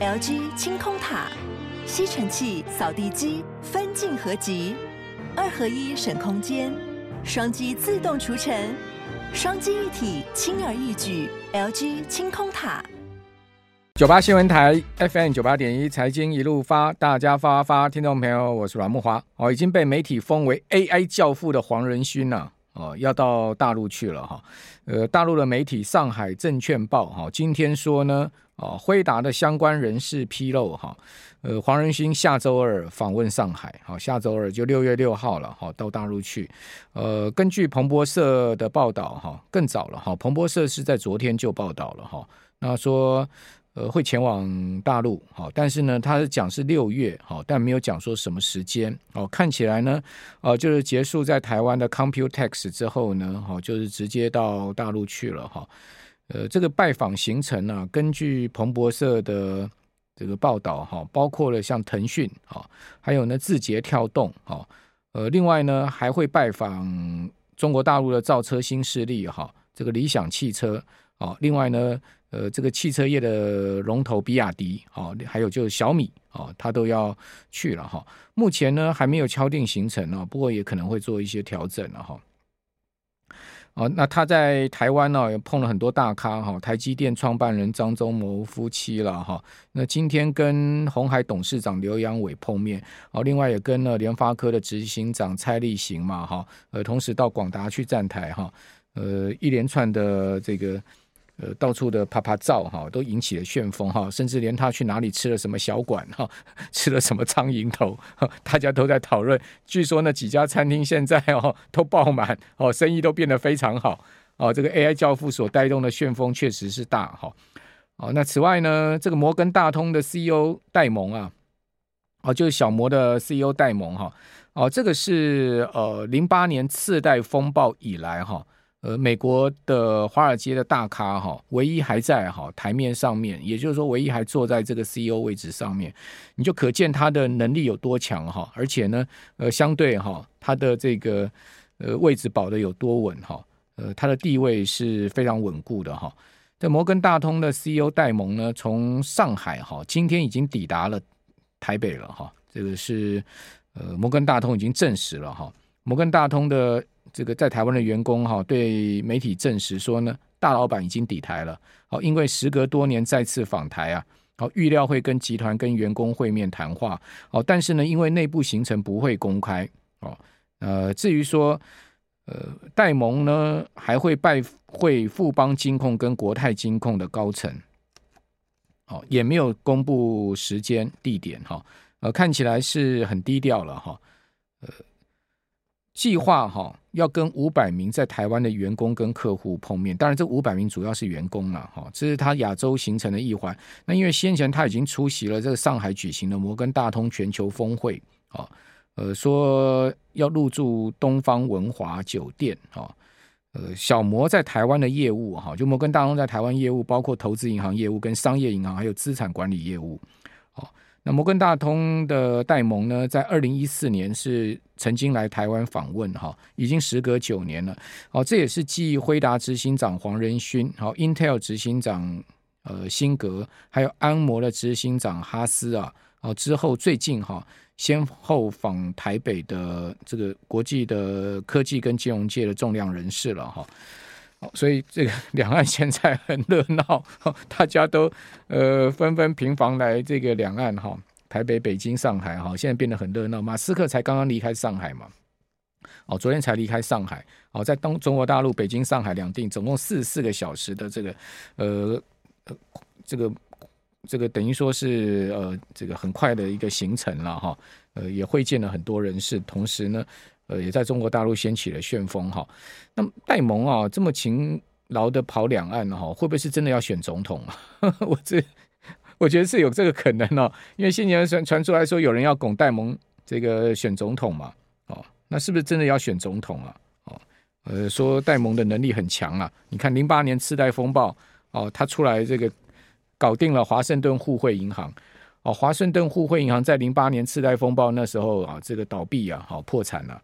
LG 清空塔，吸尘器、扫地机分镜合集，二合一省空间，双击自动除尘，双击一体轻而易举。LG 清空塔。九八新闻台 FM 九八点一财经一路发，大家发发，听众朋友，我是阮慕驊。哦，已经被媒体封为 AI 教父的黄仁勋呢、啊，哦，要到大陆去了哈。呃，大陆的媒体《上海证券报》哈，今天说呢。哦，辉达的相关人士披露，哈，呃，黄仁勋下周二访问上海，好，下周二就六月六号了，哈，到大陆去。呃，根据彭博社的报道，哈，更早了，哈，彭博社是在昨天就报道了，哈，那说，呃，会前往大陆，好，但是呢，他是讲是六月，好，但没有讲说什么时间，哦，看起来呢，呃，就是结束在台湾的 Computex 之后呢，好，就是直接到大陆去了，哈。呃，这个拜访行程呢、啊，根据彭博社的这个报道哈，包括了像腾讯啊，还有呢字节跳动啊，呃，另外呢还会拜访中国大陆的造车新势力哈，这个理想汽车啊，另外呢，呃，这个汽车业的龙头比亚迪啊，还有就是小米啊，他都要去了哈。目前呢还没有敲定行程啊，不过也可能会做一些调整了哈。哦，那他在台湾呢、也碰了很多大咖哈，台积电创办人张忠谋夫妻了哈。那今天跟鸿海董事长刘扬伟碰面，哦，另外也跟了联发科的执行长蔡立行嘛哈，呃，同时到广达去站台哈，呃，一连串的这个。呃，到处的趴趴照哈，都引起了旋风哈，甚至连他去哪里吃了什么小馆哈，吃了什么苍蝇头，大家都在讨论。据说那几家餐厅现在哦 都爆满哦，生意都变得非常好哦。这个 AI 教父所带动的旋风确实是大哈。哦，那此外呢，这个摩根大通的 CEO 戴蒙啊，哦，就是小摩的 CEO 戴蒙哈，哦，这个是呃零八年次贷风暴以来哈。呃，美国的华尔街的大咖哈，唯一还在哈台面上面，也就是说，唯一还坐在这个 CEO 位置上面，你就可见他的能力有多强哈。而且呢，呃，相对哈，他的这个呃位置保得有多稳哈，呃，他的地位是非常稳固的哈。这摩根大通的 CEO 戴蒙呢，从上海哈，今天已经抵达了台北了哈。这个是呃摩根大通已经证实了哈，摩根大通的。这个在台湾的员工哈，对媒体证实说呢，大老板已经抵台了。好，因为时隔多年再次访台啊，好，预料会跟集团跟员工会面谈话。好，但是呢，因为内部行程不会公开。哦，呃，至于说，呃，戴蒙呢还会拜会富邦金控跟国泰金控的高层。哦，也没有公布时间地点哈。呃，看起来是很低调了哈。呃。计划哈要跟五百名在台湾的员工跟客户碰面，当然这五百名主要是员工了哈，这是他亚洲行程的一环。那因为先前他已经出席了这个上海举行的摩根大通全球峰会啊，呃说要入住东方文华酒店啊，呃小摩在台湾的业务哈，就摩根大通在台湾业务包括投资银行业务跟商业银行还有资产管理业务。那摩根大通的戴蒙呢，在二零一四年是曾经来台湾访问哈，已经时隔九年了。哦，这也是继辉达执行长黄仁勋，好，Intel 执行长呃辛格，还有安摩的执行长哈斯啊，哦之后最近哈先后访台北的这个国际的科技跟金融界的重量人士了哈。所以这个两岸现在很热闹，大家都呃纷纷频繁来这个两岸哈，台北、北京、上海哈，现在变得很热闹。马斯克才刚刚离开上海嘛，哦，昨天才离开上海，哦，在东中国大陆北京、上海两地总共四十四个小时的这个呃这个这个等于说是呃这个很快的一个行程了哈，呃也会见了很多人士，同时呢。呃，也在中国大陆掀起了旋风哈。那么戴蒙啊，这么勤劳的跑两岸哈，会不会是真的要选总统啊？我这我觉得是有这个可能哦，因为先前传传出来说有人要拱戴蒙这个选总统嘛，哦，那是不是真的要选总统啊？哦，呃，说戴蒙的能力很强啊，你看零八年次贷风暴哦，他出来这个搞定了华盛顿互惠银行。哦，华盛顿互惠银行在零八年次贷风暴那时候啊，这个倒闭啊，好破产了。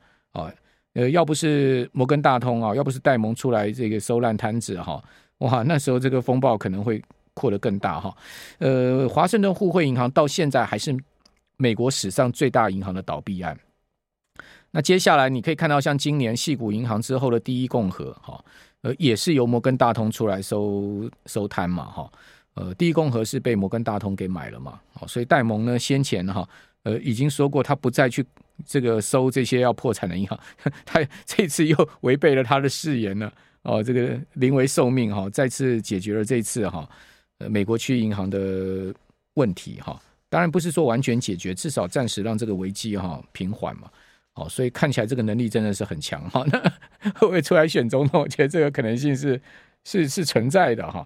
呃，要不是摩根大通啊，要不是戴蒙出来这个收烂摊子哈，哇，那时候这个风暴可能会扩得更大哈。呃，华盛顿互惠银行到现在还是美国史上最大银行的倒闭案。那接下来你可以看到，像今年矽谷银行之后的第一共和哈，呃，也是由摩根大通出来收收摊嘛哈。呃，第一共和是被摩根大通给买了嘛，哦所以戴蒙呢先前哈。呃，已经说过他不再去这个收这些要破产的银行，他这次又违背了他的誓言了哦，这个临危受命哈，再次解决了这次哈呃美国区银行的问题哈，当然不是说完全解决，至少暂时让这个危机哈平缓嘛，哦，所以看起来这个能力真的是很强哈，那会不会出来选总统？我觉得这个可能性是是是存在的哈。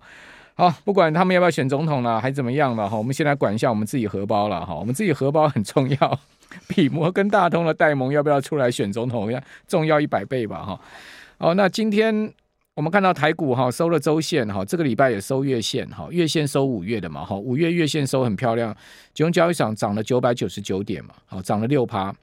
好，不管他们要不要选总统了，还怎么样了哈，我们先来管一下我们自己荷包了哈。我们自己荷包很重要，比摩根大通的戴蒙要不要出来选总统要重要一百倍吧哈。好，那今天我们看到台股哈收了周线哈，这个礼拜也收月线哈，月线收五月的嘛哈，五月月线收很漂亮，金融交易场涨了九百九十九点嘛，好，涨了六趴。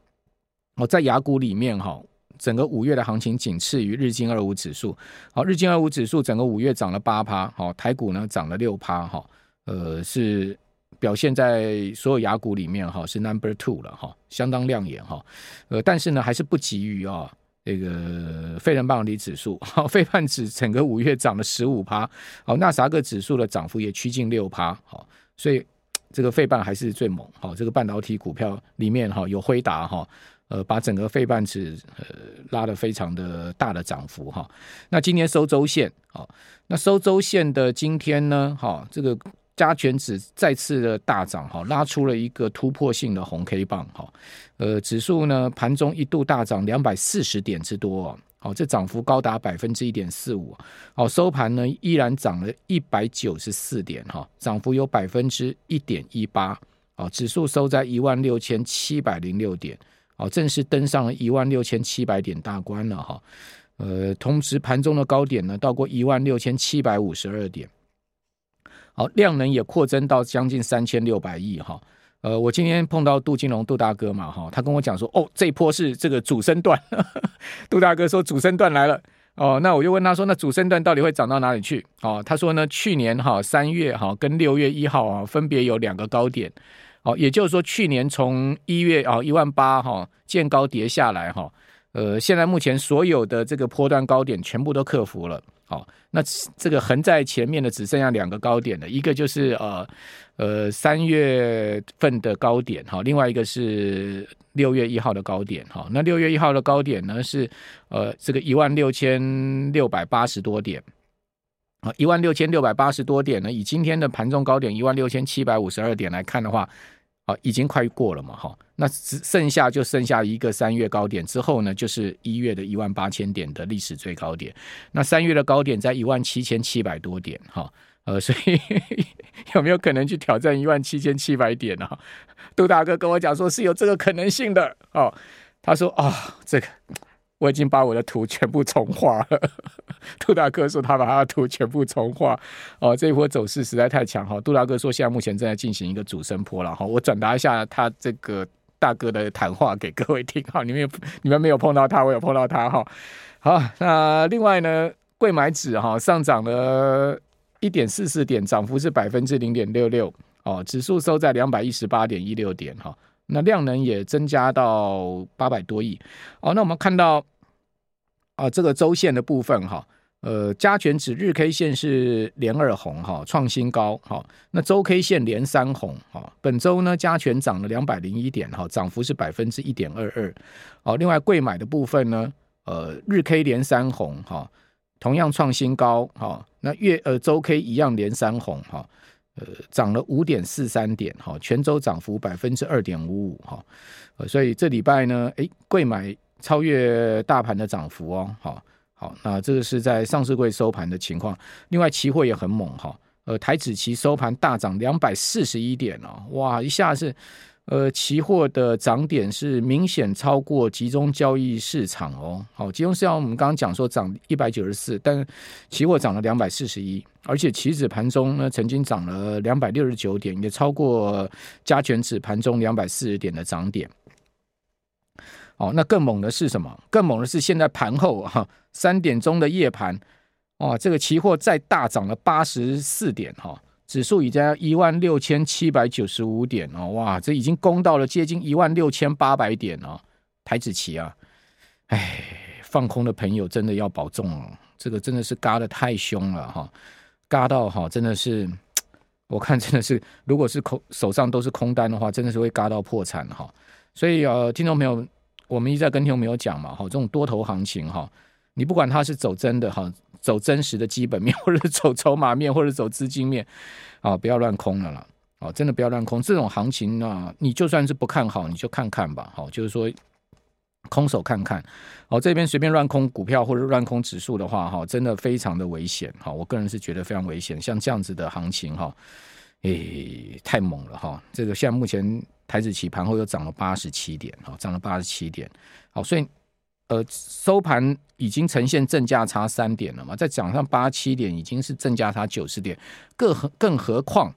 哦，在亚股里面哈。整个五月的行情仅次于日经二五指数，好，日经二五指数整个五月涨了八趴，好，台股呢涨了六趴，哈，呃，是表现在所有亚股里面哈是 number two 了哈，相当亮眼哈，呃，但是呢还是不及于啊这个费城半导体指数，好，费半指整个五月涨了十五趴，好，纳斯达克指数的涨幅也趋近六趴，好，所以这个费半还是最猛，好，这个半导体股票里面哈有辉达哈。呃，把整个费半指呃拉得非常的大的涨幅哈。那今天收周线啊，那收周线的今天呢，哈，这个加权指再次的大涨哈，拉出了一个突破性的红 K 棒哈。呃，指数呢盘中一度大涨两百四十点之多哦，好，这涨幅高达百分之一点四五。好，收盘呢依然涨了一百九十四点哈，涨幅有百分之一点一八。哦，指数收在一万六千七百零六点。好，正式登上了一万六千七百点大关了哈。呃，同时盘中的高点呢，到过一万六千七百五十二点。好，量能也扩增到将近三千六百亿哈。呃，我今天碰到杜金龙杜大哥嘛哈，他跟我讲说，哦，这波是这个主升段。杜大哥说主升段来了哦，那我就问他说，那主升段到底会涨到哪里去？哦，他说呢，去年哈三月哈跟六月一号啊，分别有两个高点。哦，也就是说，去年从一月啊一万八哈见高跌下来哈，呃，现在目前所有的这个波段高点全部都克服了。好，那这个横在前面的只剩下两个高点了，一个就是呃呃三月份的高点哈，另外一个是六月一号的高点哈。那六月一号的高点呢是呃这个一万六千六百八十多点啊，一万六千六百八十多点呢，以今天的盘中高点一万六千七百五十二点来看的话。啊，已经快过了嘛，哈，那只剩下就剩下一个三月高点之后呢，就是一月的一万八千点的历史最高点。那三月的高点在一万七千七百多点，哈，呃，所以 有没有可能去挑战一万七千七百点呢？啊？杜大哥跟我讲说是有这个可能性的，哦，他说啊，这个。我已经把我的图全部重画了。杜大哥说他把他的图全部重画。哦，这一波走势实在太强哈。杜大哥说现在目前正在进行一个主升坡了哈。我转达一下他这个大哥的谈话给各位听哈。你们有你们没有碰到他，我有碰到他哈。好，那另外呢，柜买指哈上涨了一点四四点，涨幅是百分之零点六六。哦，指数收在两百一十八点一六点哈。那量能也增加到八百多亿，哦，那我们看到啊，这个周线的部分哈，呃，加权指日 K 线是连二红哈，创新高哈，那周 K 线连三红哈，本周呢加权涨了两百零一点哈，涨幅是百分之一点二二，哦，另外贵买的部分呢，呃，日 K 连三红哈，同样创新高哈，那月呃周 K 一样连三红哈。呃，涨了五点四三点哈，全州涨幅百分之二点五五哈，呃，所以这礼拜呢，诶，贵买超越大盘的涨幅哦，好，好，那这个是在上市柜收盘的情况。另外，期货也很猛哈，呃，台指期收盘大涨两百四十一点哦，哇，一下是。呃，期货的涨点是明显超过集中交易市场哦。好，集中市场我们刚刚讲说涨一百九十四，但期货涨了两百四十一，而且期指盘中呢曾经涨了两百六十九点，也超过加权指盘中两百四十点的涨点。哦，那更猛的是什么？更猛的是现在盘后哈三点钟的夜盘，哦，这个期货再大涨了八十四点哈。指数已经一万六千七百九十五点哦，哇，这已经攻到了接近一万六千八百点哦，台子期啊，哎，放空的朋友真的要保重哦，这个真的是嘎得太凶了哈，嘎到哈，真的是，我看真的是，如果是空手上都是空单的话，真的是会嘎到破产哈，所以呃，听众朋友，我们一直在跟听众朋友讲嘛，哈，这种多头行情哈，你不管它是走真的哈。走真实的基本面，或者走筹码面，或者走资金面，啊，不要乱空了啦！哦，真的不要乱空。这种行情啊，你就算是不看好，你就看看吧。好，就是说空手看看。哦，这边随便乱空股票或者乱空指数的话，哈，真的非常的危险。哈，我个人是觉得非常危险。像这样子的行情，哈，诶，太猛了哈！这个现在目前台指期盘后又涨了八十七点，哈，涨了八十七点。好，所以。呃，收盘已经呈现正价差三点了嘛，再涨上八七点，已经是正价差九十点。更何更何况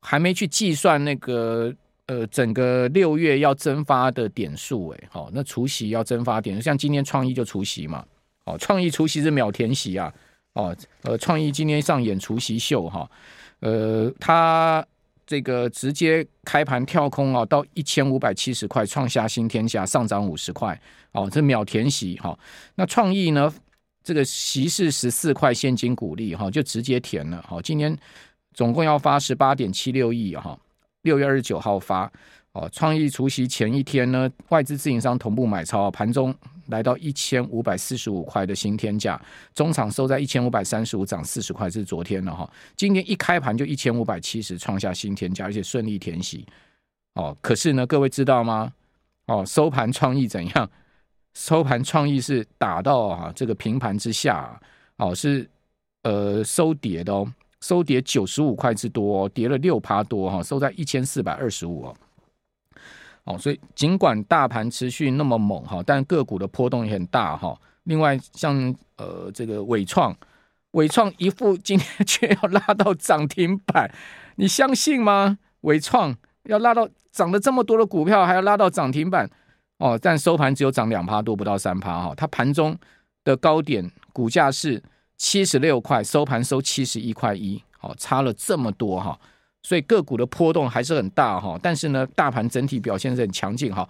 还没去计算那个呃整个六月要增发的点数哎，好，那除夕要增发点，像今天创意就除夕嘛，哦，创意除夕是秒填席啊，哦，呃，创意今天上演除夕秀哈，呃，他。这个直接开盘跳空啊，到一千五百七十块，创下新天价，上涨五十块哦，这秒填息哈。那创意呢？这个息是十四块现金股利哈，就直接填了哈。今年总共要发十八点七六亿哈，六月二十九号发。哦，创意除夕前一天呢，外资自营商同步买超，盘中来到一千五百四十五块的新天价，中场收在一千五百三十五，涨四十块，这是昨天了哈。今天一开盘就一千五百七十，创下新天价，而且顺利填息。哦，可是呢，各位知道吗？哦，收盘创意怎样？收盘创意是打到啊这个平盘之下，哦是呃收跌的哦，收跌九十五块之多，跌了六趴多哈，收在一千四百二十五哦。哦，所以尽管大盘持续那么猛哈，但个股的波动也很大哈。另外，像呃这个伟创，伟创一副今天却要拉到涨停板，你相信吗？伟创要拉到涨了这么多的股票，还要拉到涨停板哦，但收盘只有涨两趴多，不到三趴哈。它盘中的高点股价是七十六块，收盘收七十一块一，好，差了这么多哈。所以个股的波动还是很大哈，但是呢，大盘整体表现是很强劲哈。